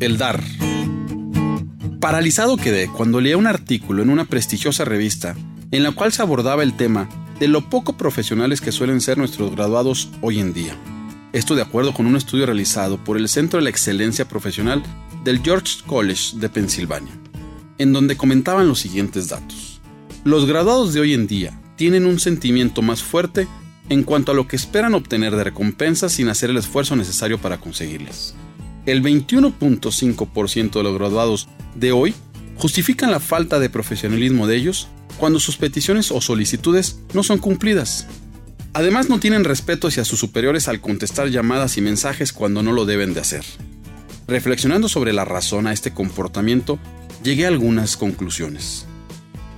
El dar. Paralizado quedé cuando leí un artículo en una prestigiosa revista en la cual se abordaba el tema de lo poco profesionales que suelen ser nuestros graduados hoy en día. Esto de acuerdo con un estudio realizado por el Centro de la Excelencia Profesional del George College de Pensilvania, en donde comentaban los siguientes datos. Los graduados de hoy en día tienen un sentimiento más fuerte en cuanto a lo que esperan obtener de recompensas sin hacer el esfuerzo necesario para conseguirlas. El 21.5% de los graduados de hoy justifican la falta de profesionalismo de ellos cuando sus peticiones o solicitudes no son cumplidas. Además no tienen respeto hacia sus superiores al contestar llamadas y mensajes cuando no lo deben de hacer. Reflexionando sobre la razón a este comportamiento, llegué a algunas conclusiones.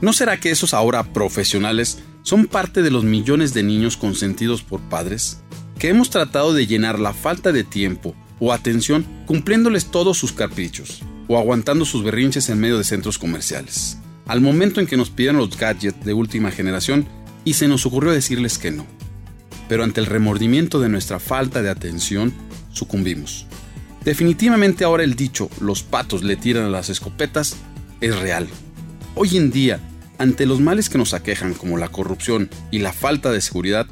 ¿No será que esos ahora profesionales son parte de los millones de niños consentidos por padres que hemos tratado de llenar la falta de tiempo o atención cumpliéndoles todos sus caprichos o aguantando sus berrinches en medio de centros comerciales? Al momento en que nos pidieron los gadgets de última generación y se nos ocurrió decirles que no. Pero ante el remordimiento de nuestra falta de atención, sucumbimos. Definitivamente ahora el dicho los patos le tiran a las escopetas es real. Hoy en día, ante los males que nos aquejan como la corrupción y la falta de seguridad,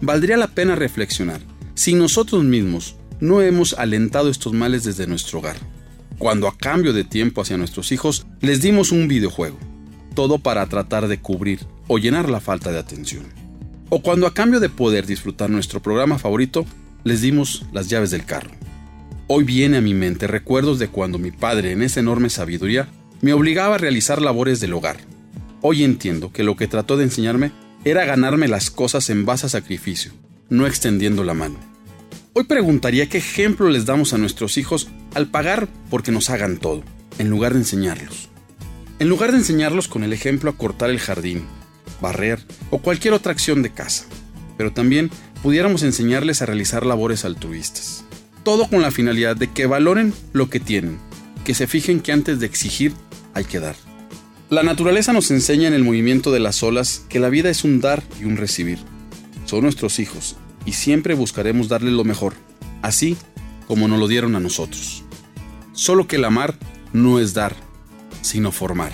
valdría la pena reflexionar si nosotros mismos no hemos alentado estos males desde nuestro hogar, cuando a cambio de tiempo hacia nuestros hijos les dimos un videojuego, todo para tratar de cubrir o llenar la falta de atención, o cuando a cambio de poder disfrutar nuestro programa favorito les dimos las llaves del carro. Hoy viene a mi mente recuerdos de cuando mi padre, en esa enorme sabiduría, me obligaba a realizar labores del hogar. Hoy entiendo que lo que trató de enseñarme era ganarme las cosas en base a sacrificio, no extendiendo la mano. Hoy preguntaría qué ejemplo les damos a nuestros hijos al pagar porque nos hagan todo, en lugar de enseñarlos. En lugar de enseñarlos con el ejemplo a cortar el jardín, barrer o cualquier otra acción de casa, pero también pudiéramos enseñarles a realizar labores altruistas todo con la finalidad de que valoren lo que tienen, que se fijen que antes de exigir hay que dar. La naturaleza nos enseña en el movimiento de las olas que la vida es un dar y un recibir. Son nuestros hijos y siempre buscaremos darles lo mejor, así como nos lo dieron a nosotros. Solo que el amar no es dar, sino formar.